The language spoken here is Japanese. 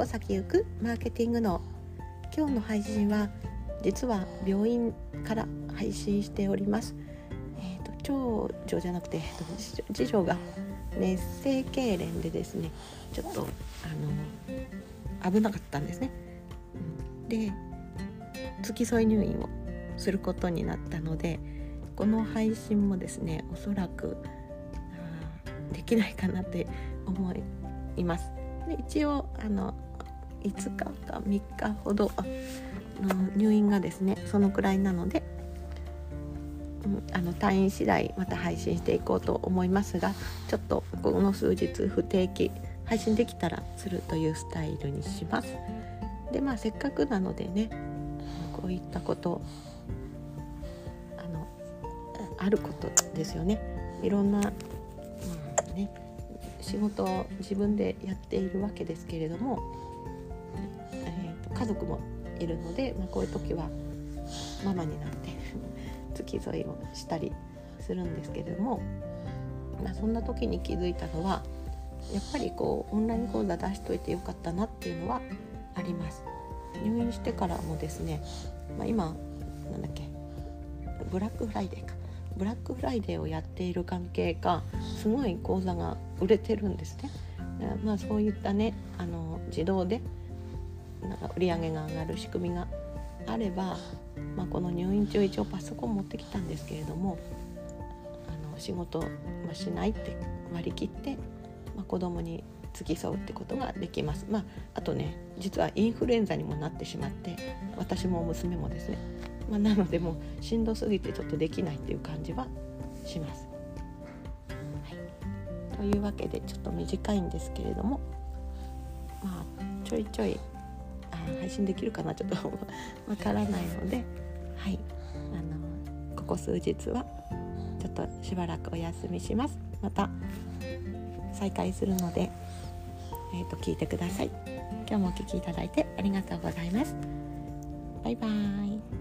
歩先行くマーケティングの今日の配信は実は病院から配信しております。えーと、長女じゃなくて、えーと、次女が熱性痙攣でですねちょっとあの危なかったんですね。で付き添い入院をすることになったのでこの配信もですねおそらくできないかなって思います。で一応あの5日か3日ほどの入院がですねそのくらいなので、うん、あの退院次第また配信していこうと思いますがちょっとこの数日不定期配信できたらするというスタイルにします。でまあせっかくなのでねこういったことあのあることですよね。いろんな、ね、仕事を自分でやっているわけですけれども、族もいるので、まあ、こういう時はママになって 付き添いをしたりするんですけれども、まあ、そんな時に気づいたのはやっぱりこうオンライン講座出しといてよかったなっていうのはあります。入院してからもですね、まあ、今なんだっけブラックフライデーかブラックフライデーをやっている関係かすごい講座が売れてるんですね。まあ、そういったねあの自動でなんか売り上げが上がる仕組みがあれば、まあ、この入院中一応パソコン持ってきたんですけれどもあの仕事、しないって割り切って、まあ、子供に付き添うってことができます。まあ、あとね実はインフルエンザにもなってしまって私も娘もですね、まあ、なのでもうしんどすぎてちょっとできないっていう感じはします。はい、というわけでちょっと短いんですけれどもまあちょいちょい配信できるかなちょっとわからないので。はい。あのここ数日はちょっとしばらくお休みします。また再開するのでえーと、聞いてください。今日もお聴きいただいてありがとうございます。バイバーイ。